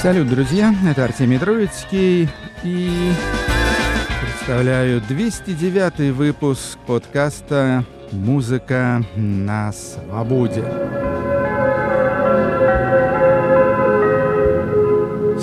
Салют, друзья, это Артемий Троицкий и представляю 209 выпуск подкаста «Музыка на свободе».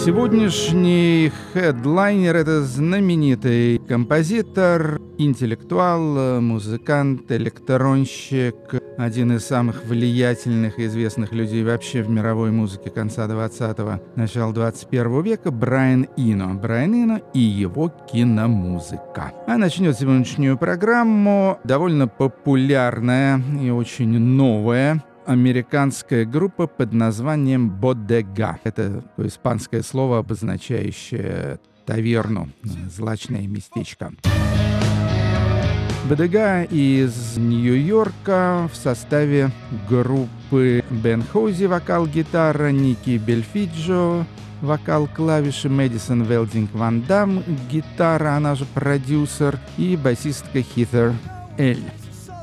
Сегодняшний хедлайнер — это знаменитый композитор, интеллектуал, музыкант, электронщик, один из самых влиятельных и известных людей вообще в мировой музыке конца 20-го, начала 21 века Брайан Ино. Брайан Ино и его киномузыка. А начнет сегодняшнюю программу довольно популярная и очень новая американская группа под названием «Бодега». Это испанское слово, обозначающее таверну, злачное местечко. БДГ из Нью-Йорка в составе группы Бен Хоузи вокал гитара, Ники Бельфиджо вокал клавиши, Мэдисон Велдинг Ван Дам гитара, она же продюсер, и басистка Хитер Эль.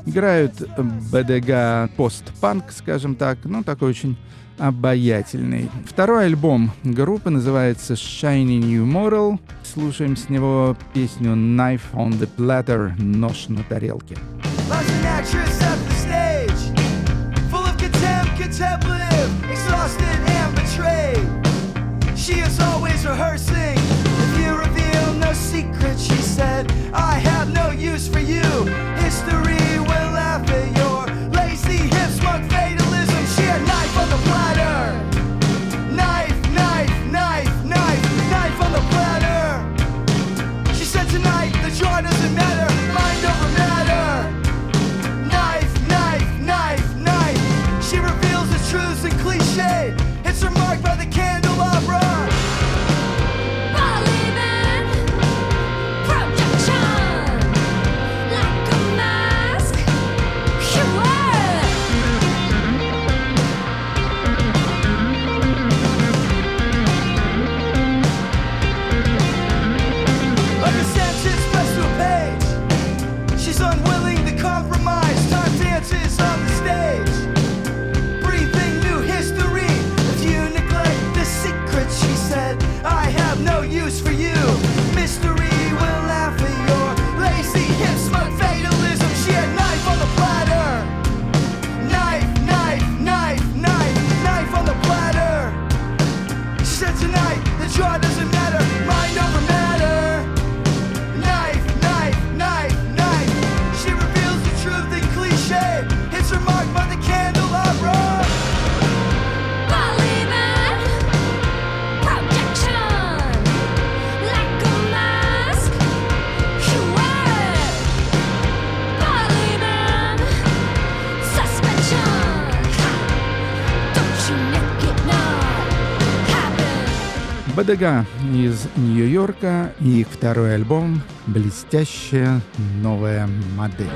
Играют БДГ постпанк, скажем так, ну такой очень обаятельный. Второй альбом группы называется Shiny New Model. Слушаем с него песню Knife on the Platter, нож на тарелке. She is always rehearsing. If you reveal no secret, she said, I have no use for you. History БДГ из Нью-Йорка и их второй альбом «Блестящая новая модель».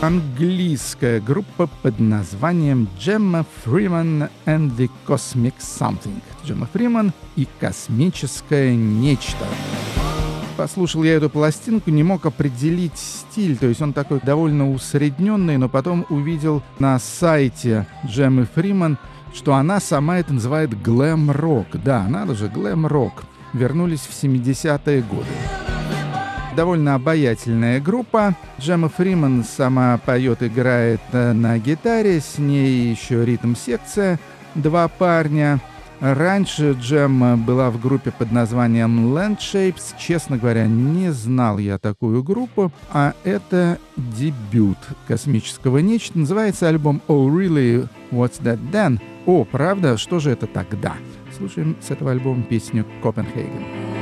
Английская группа под названием Gemma Freeman and the Cosmic Something. Джемма Фриман и космическое нечто. Послушал я эту пластинку, не мог определить стиль, то есть он такой довольно усредненный, но потом увидел на сайте Джеммы Фриман что она сама это называет глэм-рок. Да, надо же, глэм-рок. Вернулись в 70-е годы. Довольно обаятельная группа. Джема Фриман сама поет, играет э, на гитаре, с ней еще ритм-секция. Два парня. Раньше Джем была в группе под названием Landshapes. Честно говоря, не знал я такую группу. А это дебют космического нечто. Называется альбом Oh Really? What's That Then? О, правда? Что же это тогда? Слушаем с этого альбома песню «Копенхаген».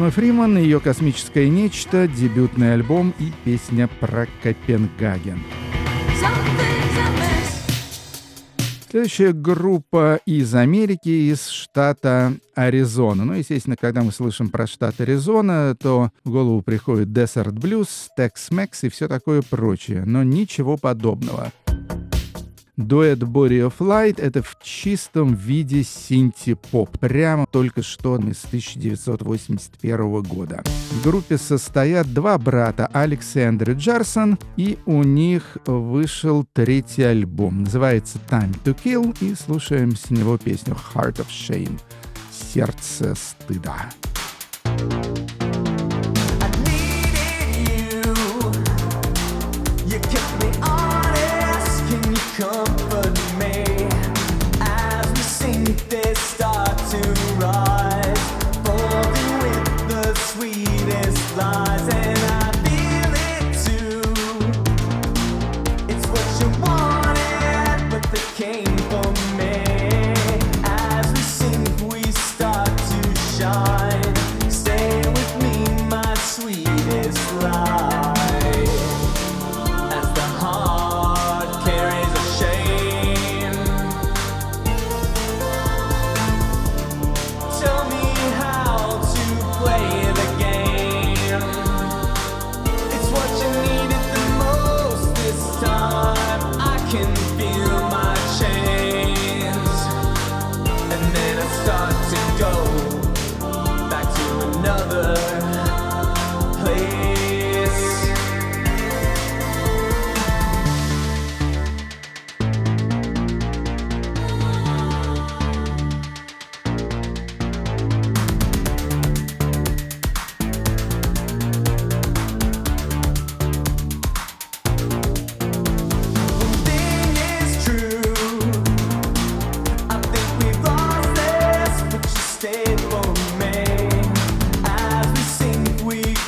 Джемма Фриман, ее «Космическое нечто», дебютный альбом и песня про Копенгаген. Следующая группа из Америки, из штата Аризона. Ну, естественно, когда мы слышим про штат Аризона, то в голову приходит Desert Blues, Tex-Mex и все такое прочее. Но ничего подобного. Дуэт Body of Light — это в чистом виде синти-поп, прямо только что из 1981 года. В группе состоят два брата, Алекс и Эндрю Джарсон, и у них вышел третий альбом. Называется Time to Kill, и слушаем с него песню Heart of Shame — «Сердце стыда».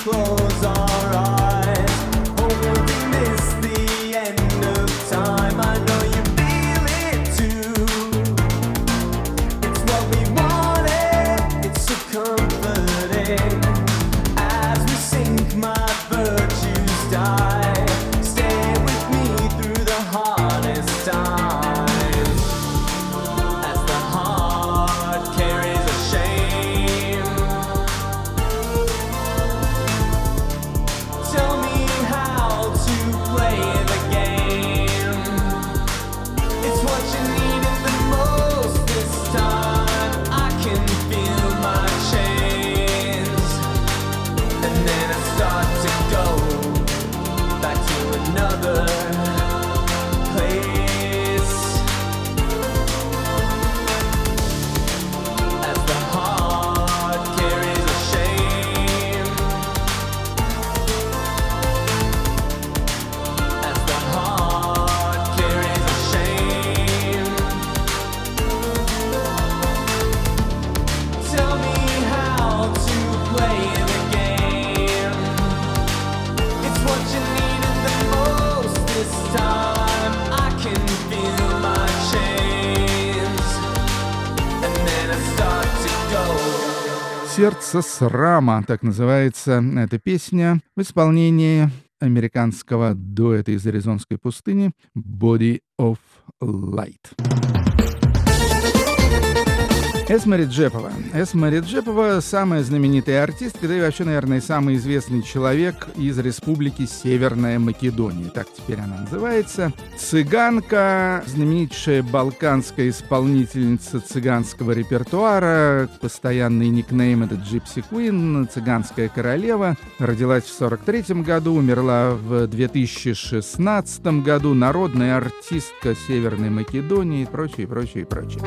close. «Сердце срама», так называется эта песня в исполнении американского дуэта из Аризонской пустыни «Body of Light». Эсма Реджепова. Эсма Реджепова – самая знаменитая артистка, да и вообще, наверное, самый известный человек из республики Северная Македония. Так теперь она называется. Цыганка, знаменитейшая балканская исполнительница цыганского репертуара. Постоянный никнейм – это Джипси Куин, цыганская королева. Родилась в 43 году, умерла в 2016 году. Народная артистка Северной Македонии и прочее, прочее, прочее.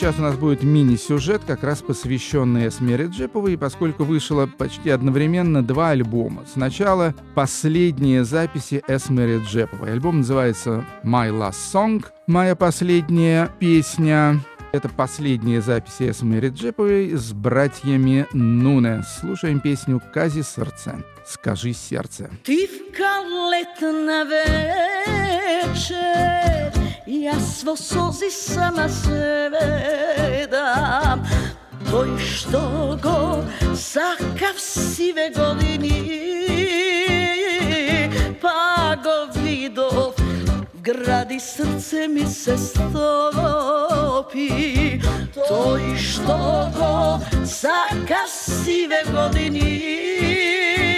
Сейчас у нас будет мини-сюжет, как раз посвященный Эсме Реджеповой, поскольку вышло почти одновременно два альбома. Сначала последние записи Эсме Реджеповой. Альбом называется «My Last Song», «Моя последняя песня». Это последние записи Эсмы Реджеповой с братьями Нуне. Слушаем песню «Кази сердце». Скажи сердце. Ты в вечер Јас во сози сама се ведам Тој што го сакав сиве години Па го видов. Гради срце ми се стопи. Тој што го сакав сиве години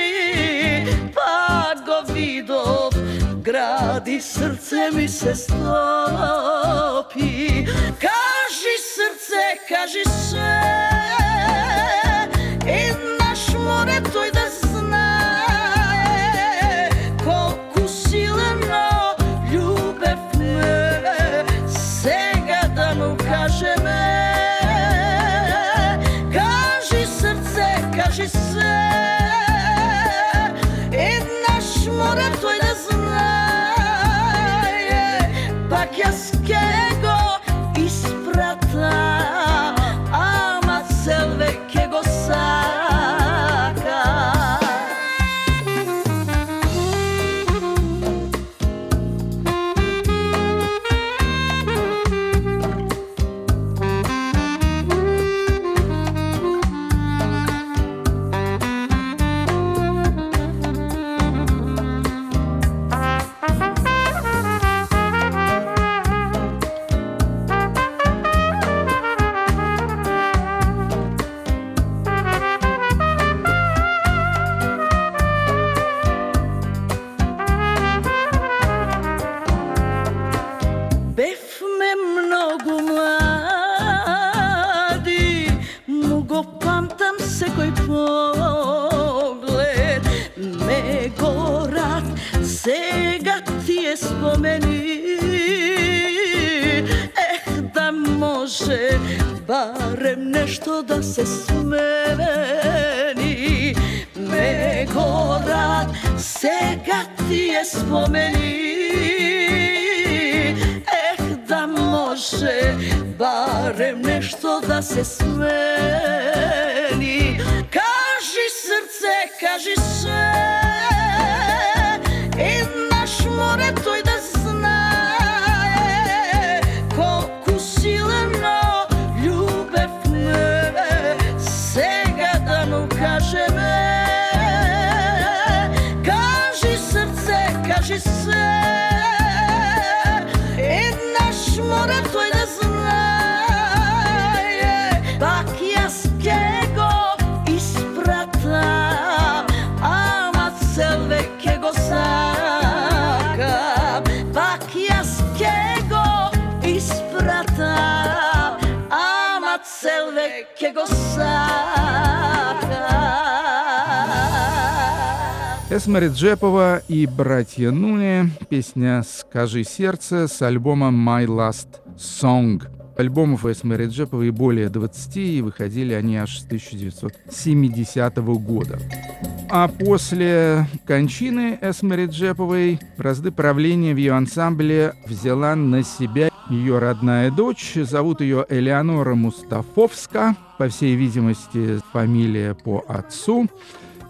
vidov gradi, srce mi se stopi. Kaži srce, kaži sve Эсма Реджепова и братья Нуни. Песня «Скажи сердце» с альбома «My Last Song». Альбомов Эсмы Реджеповой более 20, и выходили они аж с 1970 года. А после кончины Эсмы Реджеповой разды правления в ее ансамбле взяла на себя ее родная дочь. Зовут ее Элеонора Мустафовска, по всей видимости, фамилия по отцу.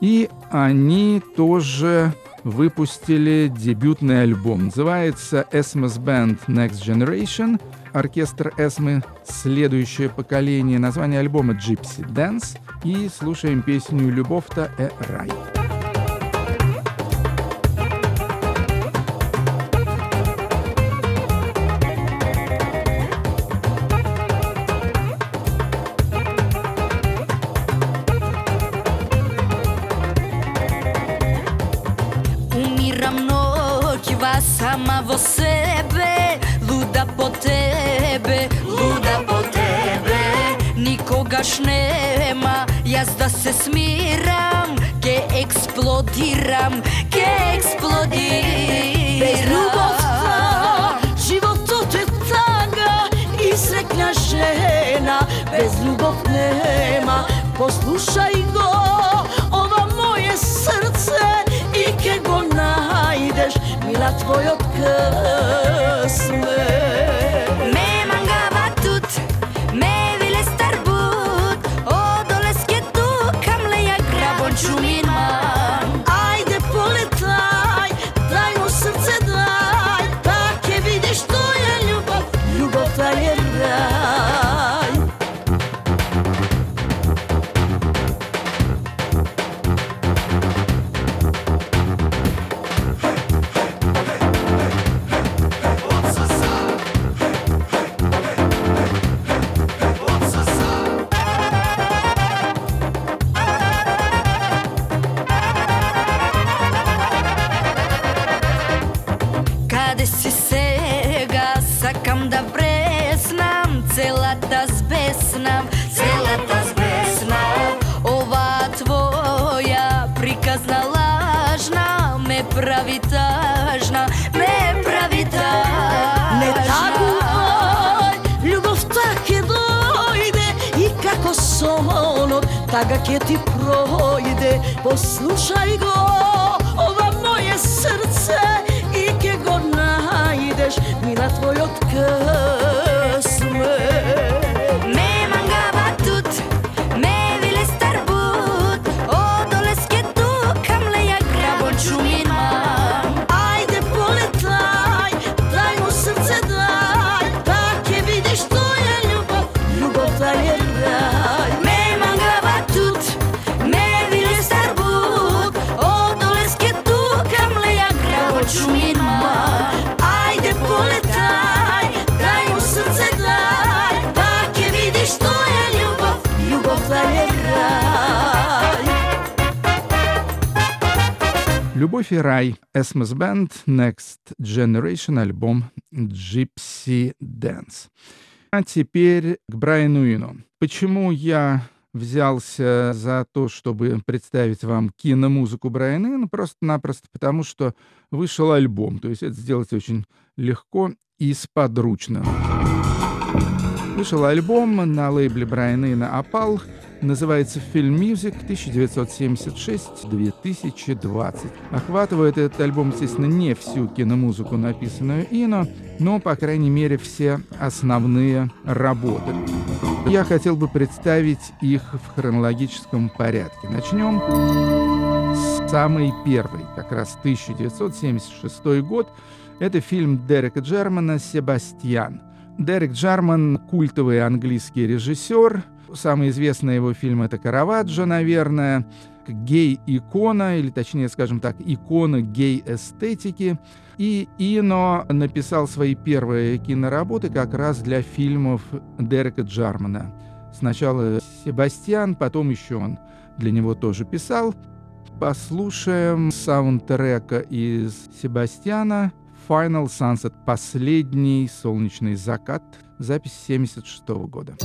И они тоже выпустили дебютный альбом. Называется Esmos Band Next Generation. оркестр Эсмы «Следующее поколение». Название альбома «Gypsy Dance». И слушаем песню «Любовь-то э рай». Sebe Luda po tebe, luda po tebe Nikogaš nema, ja da se smiram Ke eksplodiram, ke eksplodiram Bez ljubovta, животот е te taga I без žena, bez ljubav nema Poslušaj go, Milat tvoj od krsme ќе ти пројде Послушај го, ова моје срце И ќе го најдеш, мина твојот крв «Любовь и рай», Esmos Band, Next Generation, альбом Gypsy Dance. А теперь к Брайану Ину. Почему я взялся за то, чтобы представить вам киномузыку Брайана Ина? Просто-напросто потому, что вышел альбом. То есть это сделать очень легко и сподручно. Вышел альбом на лейбле Брайана Ина «Опал», называется «Film Music 1976-2020». Охватывает этот альбом, естественно, не всю киномузыку, написанную Ино, но, по крайней мере, все основные работы. Я хотел бы представить их в хронологическом порядке. Начнем с самой первой, как раз 1976 год. Это фильм Дерека Джермана «Себастьян». Дерек Джарман — культовый английский режиссер, Самый известный его фильм — это «Караваджо», наверное, гей-икона, или точнее, скажем так, икона гей-эстетики. И Ино написал свои первые киноработы как раз для фильмов Дерека Джармана. Сначала Себастьян, потом еще он для него тоже писал. Послушаем саундтрека из Себастьяна «Final Sunset» — «Последний солнечный закат», запись 1976 года.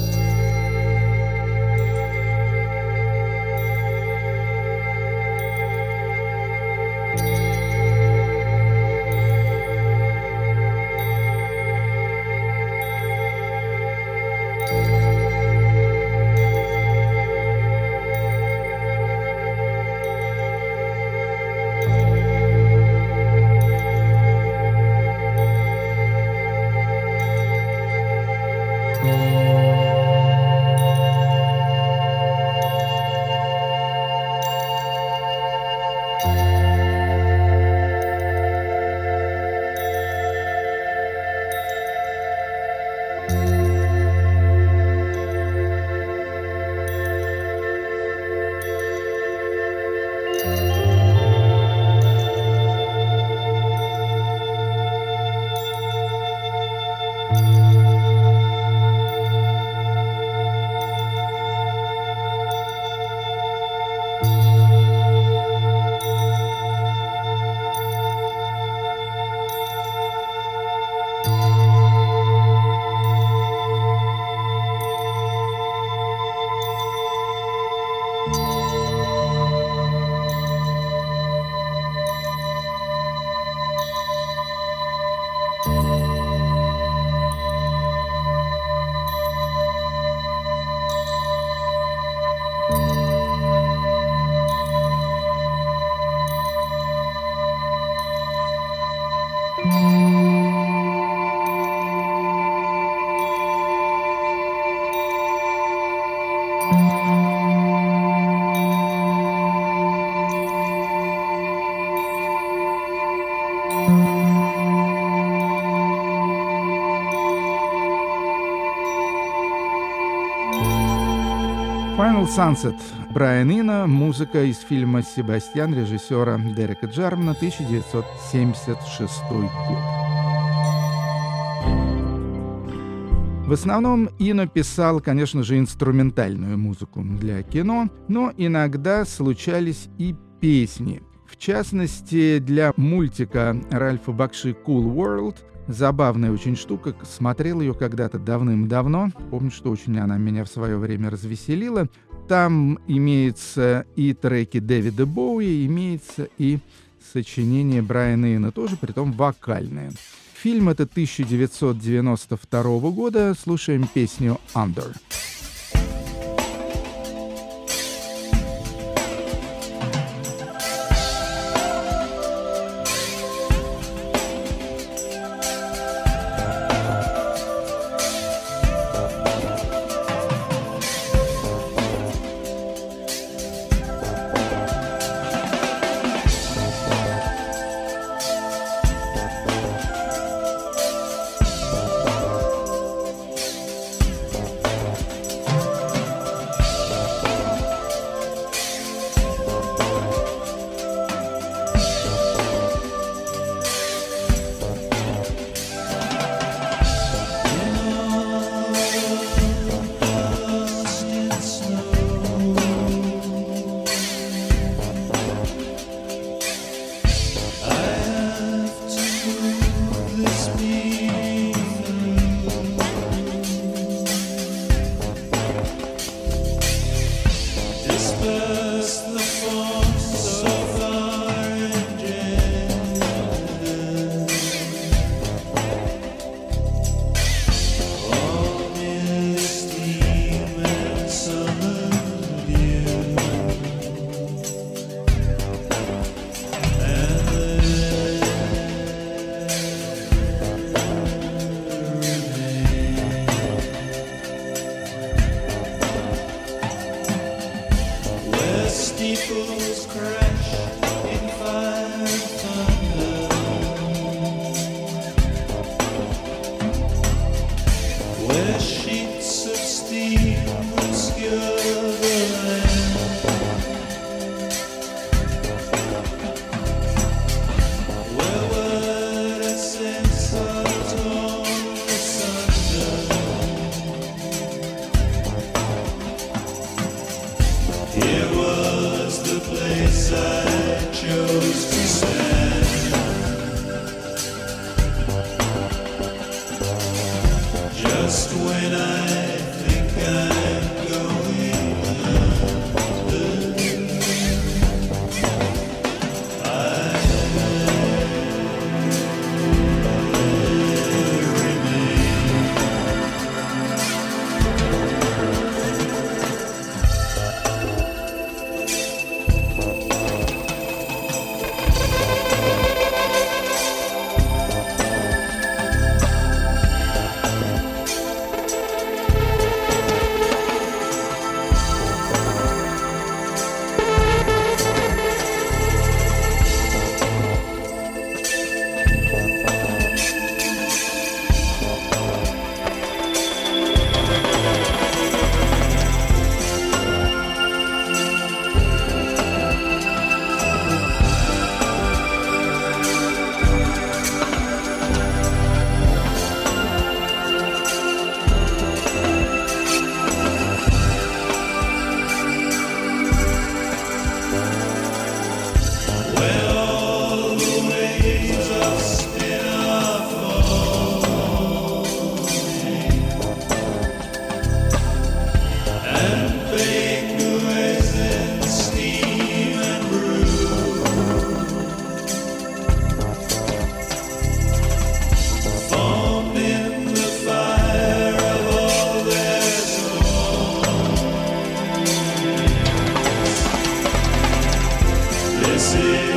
Final Sunset. Брайан Ина. Музыка из фильма «Себастьян» режиссера Дерека Джармана, 1976 год. В основном Ино писал, конечно же, инструментальную музыку для кино, но иногда случались и песни. В частности, для мультика Ральфа Бакши «Cool World» Забавная очень штука. Смотрел ее когда-то давным-давно. Помню, что очень она меня в свое время развеселила. Там имеется и треки Дэвида Боуи, имеется и сочинение Брайана Ина, тоже притом вокальное. Фильм это 1992 года. Слушаем песню «Under».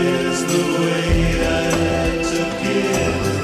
is the way that it took it.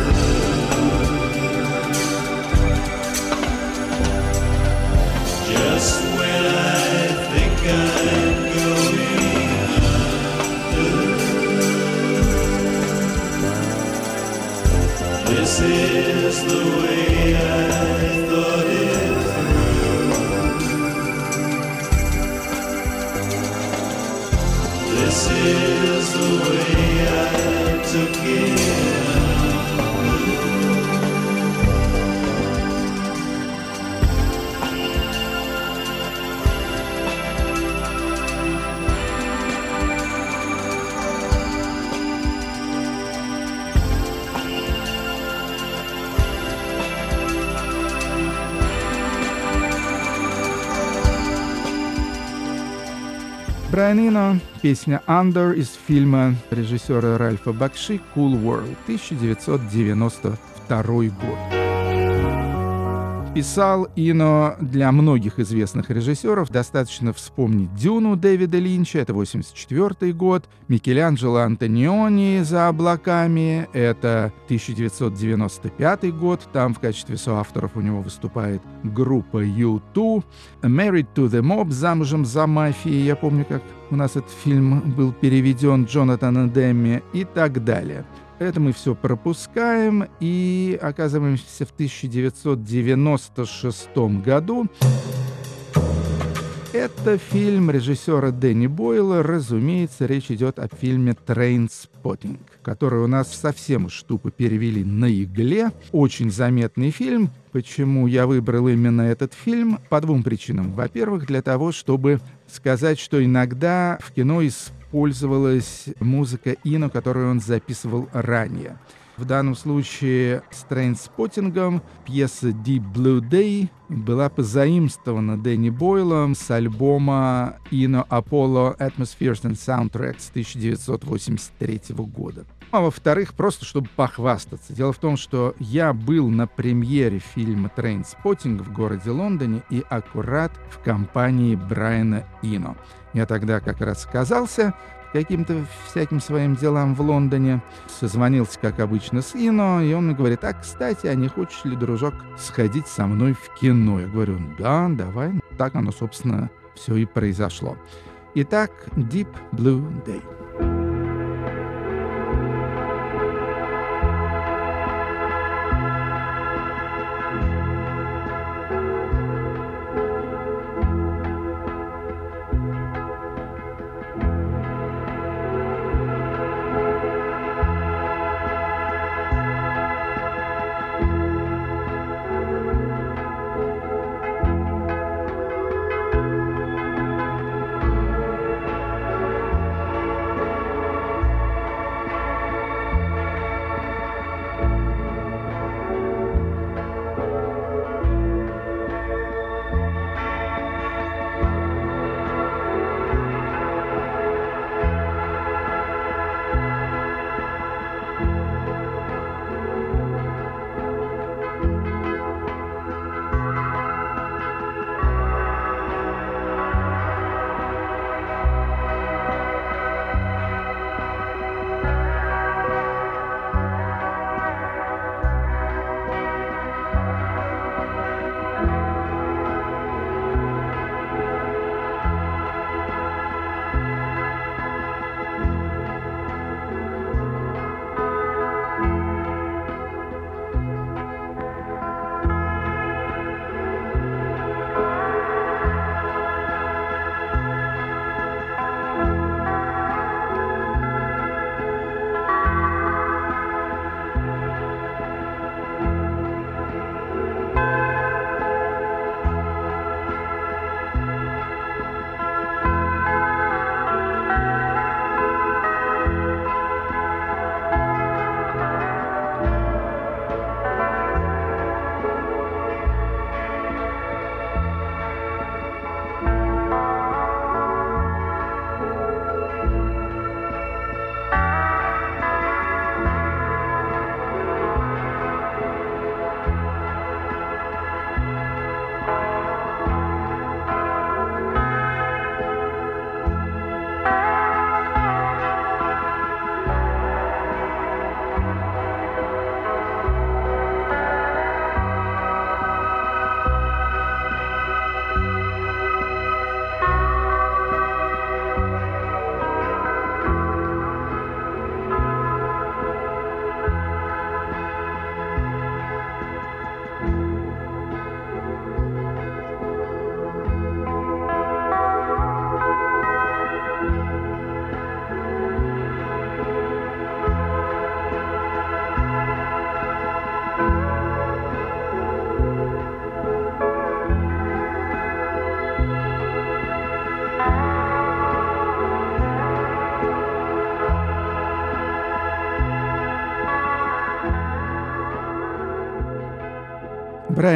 Песня «Under» из фильма режиссера Ральфа Бакши «Cool World» 1992 год. Писал Ино для многих известных режиссеров. Достаточно вспомнить «Дюну» Дэвида Линча, это 84 год, Микеланджело Антониони «За облаками», это 1995 год, там в качестве соавторов у него выступает группа U2, «Married to the Mob» «Замужем за мафией», я помню, как у нас этот фильм был переведен Джонатаном Демми и так далее. Это мы все пропускаем и оказываемся в 1996 году. Это фильм режиссера Дэнни Бойла. Разумеется, речь идет о фильме «Trainspotting», который у нас совсем уж тупо перевели на игле. Очень заметный фильм. Почему я выбрал именно этот фильм? По двум причинам. Во-первых, для того, чтобы сказать, что иногда в кино использовалась музыка Ино, которую он записывал ранее. В данном случае с Trainspotting ом пьеса Deep Blue Day была позаимствована Дэнни Бойлом с альбома Ино Apollo Atmospheres and Soundtracks 1983 года. А во-вторых, просто чтобы похвастаться. Дело в том, что я был на премьере фильма «Trainspotting» в городе Лондоне и аккурат в компании Брайана Ино. Я тогда как раз сказался каким-то всяким своим делам в Лондоне. Созвонился, как обычно, с Ино, и он мне говорит, а, кстати, а не хочешь ли, дружок, сходить со мной в кино? Я говорю, да, давай. Так оно, собственно, все и произошло. Итак, Deep Blue Day.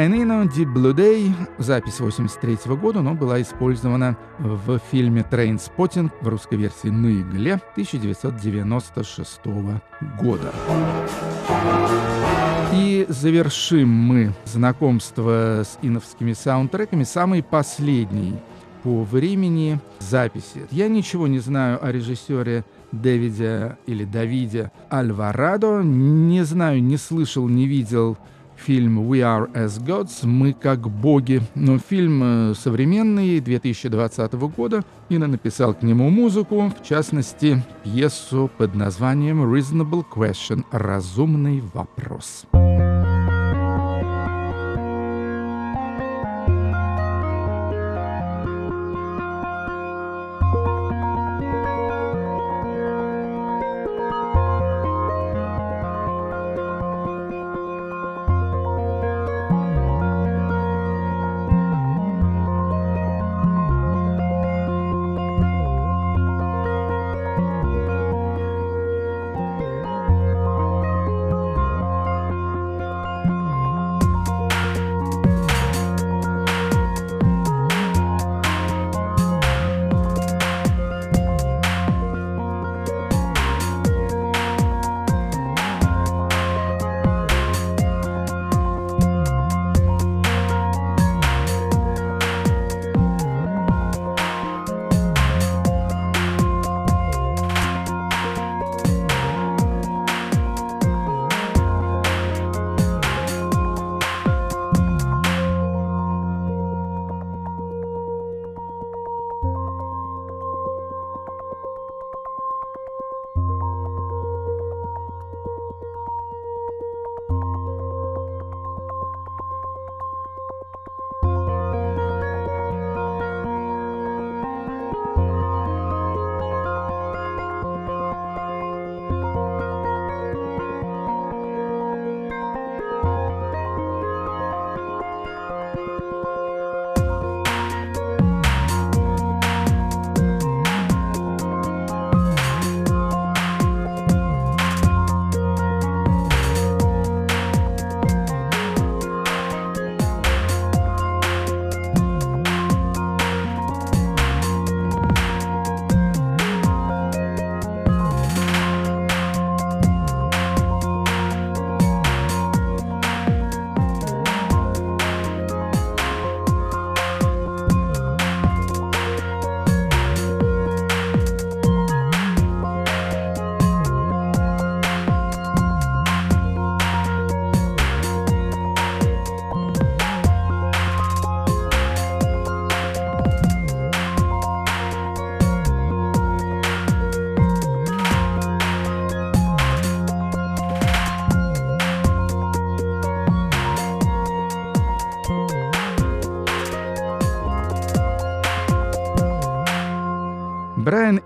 Брайан Ино, Deep Blue Day, запись 83 года, но была использована в фильме «Trainspotting» в русской версии «На игле» 1996 года. И завершим мы знакомство с иновскими саундтреками самой последней по времени записи. Я ничего не знаю о режиссере Дэвиде или Давиде Альварадо. Не знаю, не слышал, не видел фильм «We are as gods», «Мы как боги». Но фильм э, современный, 2020 года. Инна написал к нему музыку, в частности, пьесу под названием «Reasonable Question» — «Разумный вопрос».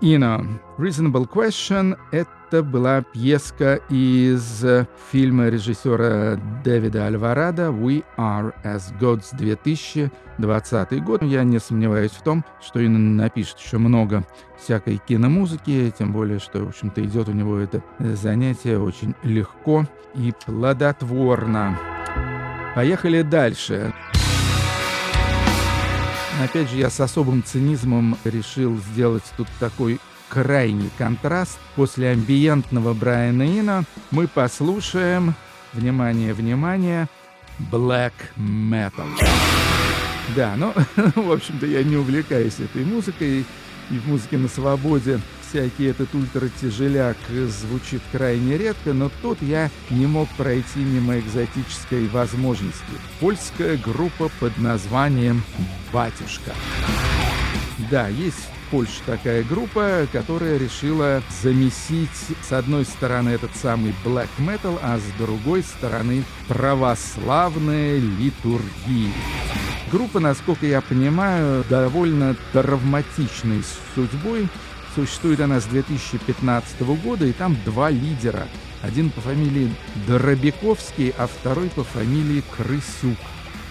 Брайан Ино. Reasonable Question — это была пьеска из фильма режиссера Дэвида Альварадо «We Are As Gods» 2020 год. Я не сомневаюсь в том, что Ино напишет еще много всякой киномузыки, тем более, что, в общем-то, идет у него это занятие очень легко и плодотворно. Поехали дальше. Опять же, я с особым цинизмом решил сделать тут такой крайний контраст. После амбиентного Брайана Ина мы послушаем, внимание, внимание, Black Metal. Да, ну, в общем-то, я не увлекаюсь этой музыкой и в музыке на свободе всякий этот ультратяжеляк звучит крайне редко, но тут я не мог пройти мимо экзотической возможности. Польская группа под названием «Батюшка». Да, есть в Польше такая группа, которая решила замесить с одной стороны этот самый black metal, а с другой стороны православные литургии. Группа, насколько я понимаю, довольно травматичной судьбой, Существует она с 2015 года, и там два лидера. Один по фамилии Доробяковский, а второй по фамилии Крысюк.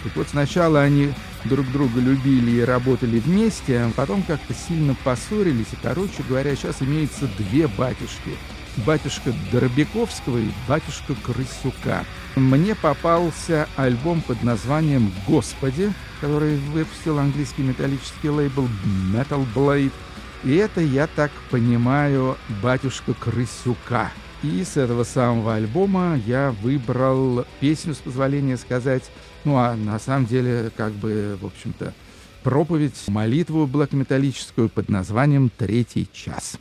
Так вот, сначала они друг друга любили и работали вместе, а потом как-то сильно поссорились, и, короче говоря, сейчас имеется две батюшки. батюшка Дробяковского и батюшка Крысюка. Мне попался альбом под названием «Господи», который выпустил английский металлический лейбл Metal Blade. И это, я так понимаю, батюшка Крысюка. И с этого самого альбома я выбрал песню, с позволения сказать, ну а на самом деле, как бы, в общем-то, проповедь, молитву блэк-металлическую под названием «Третий час».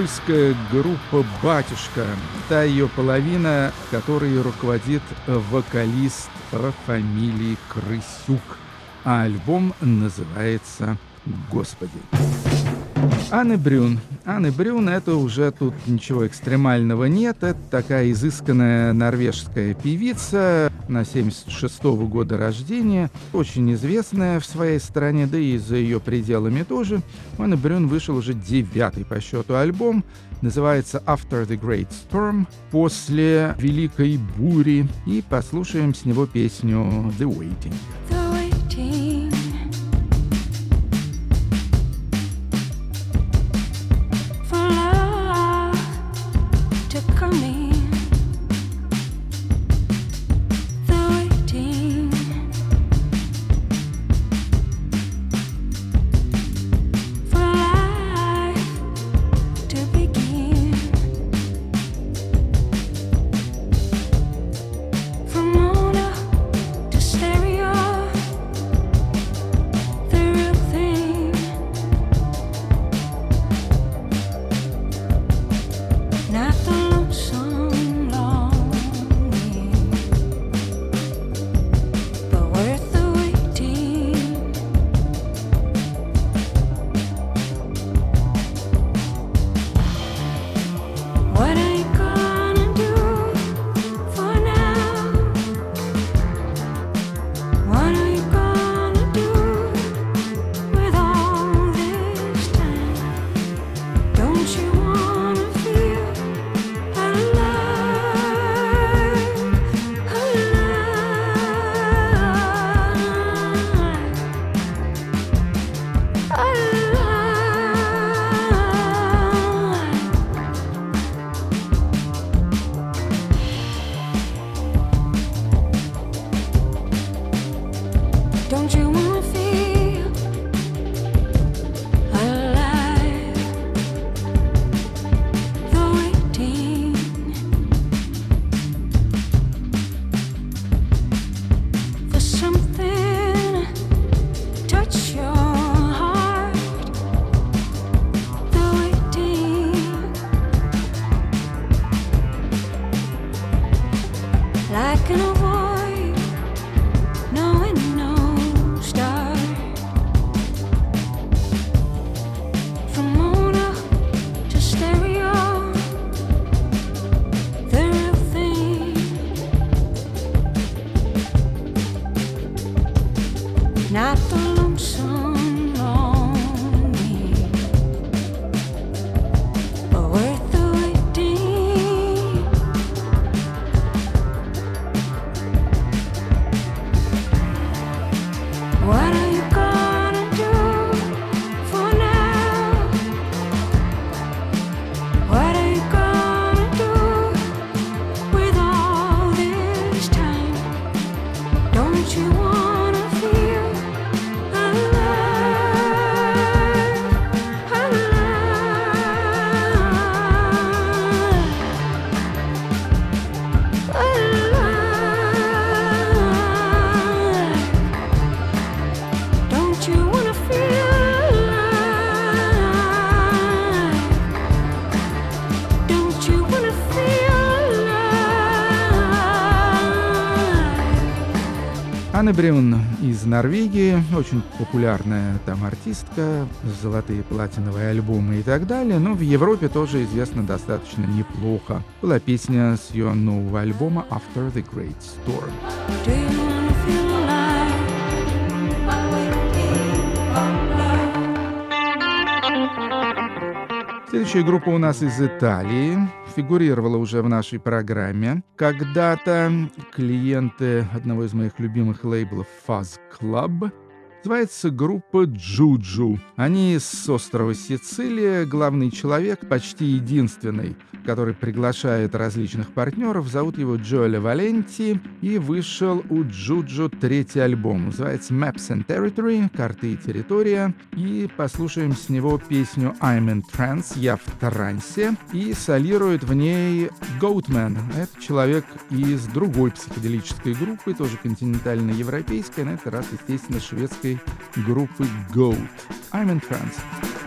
Польская группа «Батюшка». Та ее половина, которой руководит вокалист по фамилии Крысюк. А альбом называется «Господи». Анны Брюн. Анны Брюн — это уже тут ничего экстремального нет. Это такая изысканная норвежская певица на 76 -го года рождения, очень известная в своей стране, да и за ее пределами тоже. У Анны Брюн вышел уже девятый по счету альбом, называется «After the Great Storm», «После Великой Бури», и послушаем с него песню «The Waiting». Анна Брюн из Норвегии, очень популярная там артистка, золотые платиновые альбомы и так далее, но в Европе тоже известна достаточно неплохо. Была песня с ее нового альбома After the Great Storm. Следующая группа у нас из Италии. Фигурировала уже в нашей программе. Когда-то клиенты одного из моих любимых лейблов Fuzz Club Называется группа Джуджу. Они с острова Сицилия. Главный человек, почти единственный, который приглашает различных партнеров. Зовут его Джоэле Валенти. И вышел у Джуджу третий альбом. Называется Maps and Territory, карты и территория. И послушаем с него песню I'm in Trance, я в трансе. И солирует в ней Goatman. Это человек из другой психоделической группы, тоже континентально-европейской, на этот раз, естественно, шведской британской группы Goat. I'm in trance.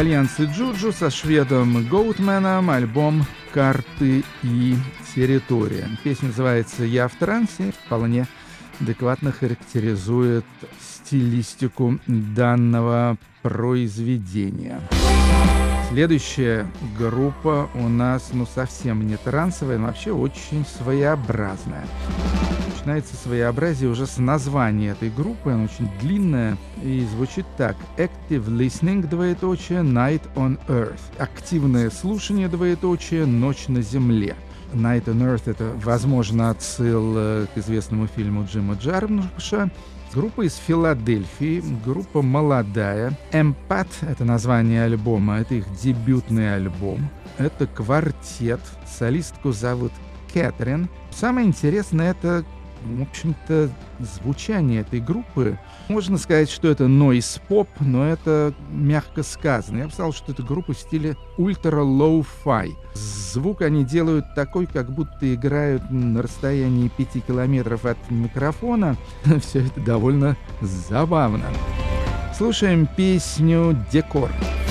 Итальянцы Джуджу со шведом Гоутменом, альбом «Карты и территория». Песня называется «Я в трансе», вполне адекватно характеризует стилистику данного произведения. Следующая группа у нас, ну, совсем не трансовая, но вообще очень своеобразная. Начинается своеобразие уже с названия этой группы. Она очень длинная и звучит так. Active Listening, двоеточие, Night on Earth. Активное слушание, двоеточие, Ночь на Земле. Night on Earth — это, возможно, отсыл э, к известному фильму Джима Джармуша. Группа из Филадельфии, группа молодая. Эмпат — это название альбома, это их дебютный альбом. Это квартет, солистку зовут Кэтрин. Самое интересное — это в общем-то, звучание этой группы. Можно сказать, что это нойз-поп, но это мягко сказано. Я бы сказал, что это группа в стиле ультра-лоу-фай. Звук они делают такой, как будто играют на расстоянии 5 километров от микрофона. Все это довольно забавно. Слушаем песню «Decor». Decor.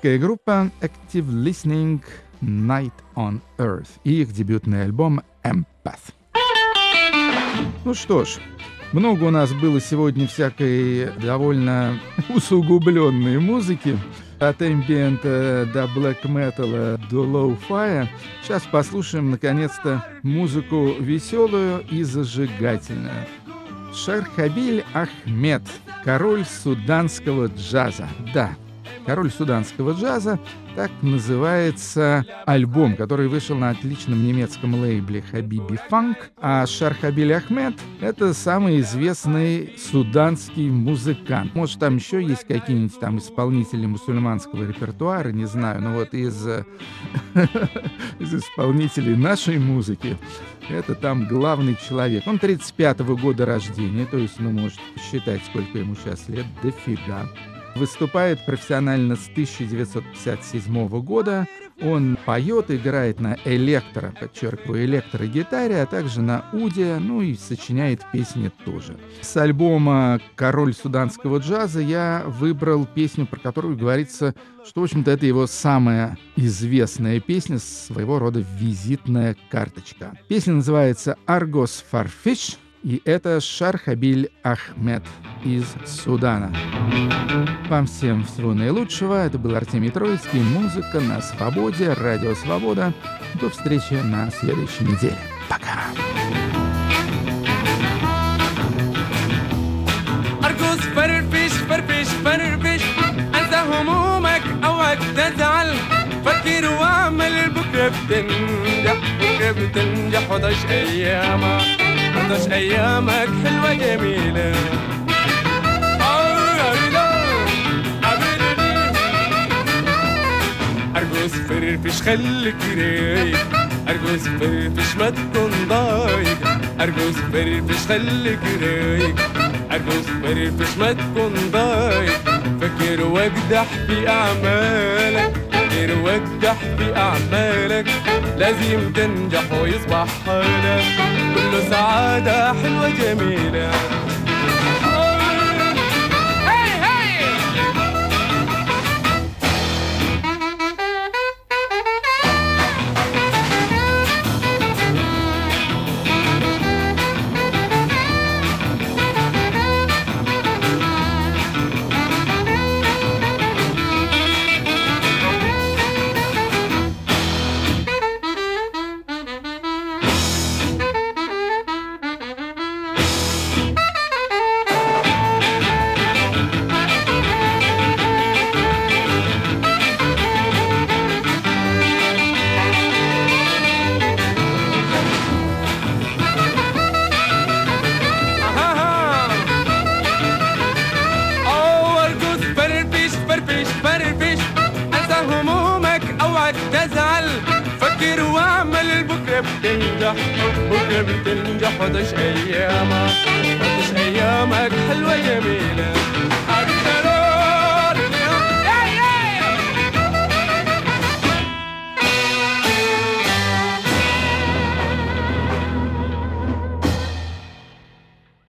Филадельфийская группа Active Listening Night on Earth и их дебютный альбом Empath. Ну что ж, много у нас было сегодня всякой довольно усугубленной музыки. От эмбиента до блэк металла до лоу-фая. Сейчас послушаем, наконец-то, музыку веселую и зажигательную. Шерхабиль Ахмед, король суданского джаза. Да, король суданского джаза, так называется альбом, который вышел на отличном немецком лейбле Хабиби Фанк. А Шархабиль Ахмед — это самый известный суданский музыкант. Может, там еще есть какие-нибудь там исполнители мусульманского репертуара, не знаю, но вот из, из исполнителей нашей музыки это там главный человек. Он 35-го года рождения, то есть, ну, может посчитать, сколько ему сейчас лет, дофига. Выступает профессионально с 1957 года. Он поет, играет на электро, подчеркиваю, электрогитаре, а также на уде, ну и сочиняет песни тоже. С альбома «Король суданского джаза» я выбрал песню, про которую говорится, что, в общем-то, это его самая известная песня, своего рода визитная карточка. Песня называется «Argos Farfish», и это Шархабиль Ахмед из Судана. Вам всем всего наилучшего. Это был Артемий Троицкий. Музыка на свободе. Радио Свобода. До встречи на следующей неделе. Пока. أرجوز فرفش فرفش فرفش أنسى همومك أوعك تزعل فكر واعمل بكرة بتنجح بكرة بتنجح وضعش أيامك عطش أيامك حلوة جميلة. ارقص فرفش خليك رايق. ارقص فرفش ما تكون ضايق. ارقص فرفش خليك رايق. ارقص فرفش ما تكون ضايق. فكر واجدح في أعمالك. فكر واجدح في أعمالك. لازم تنجح ويصبح حالك. كله سعادة حلوة جميلة.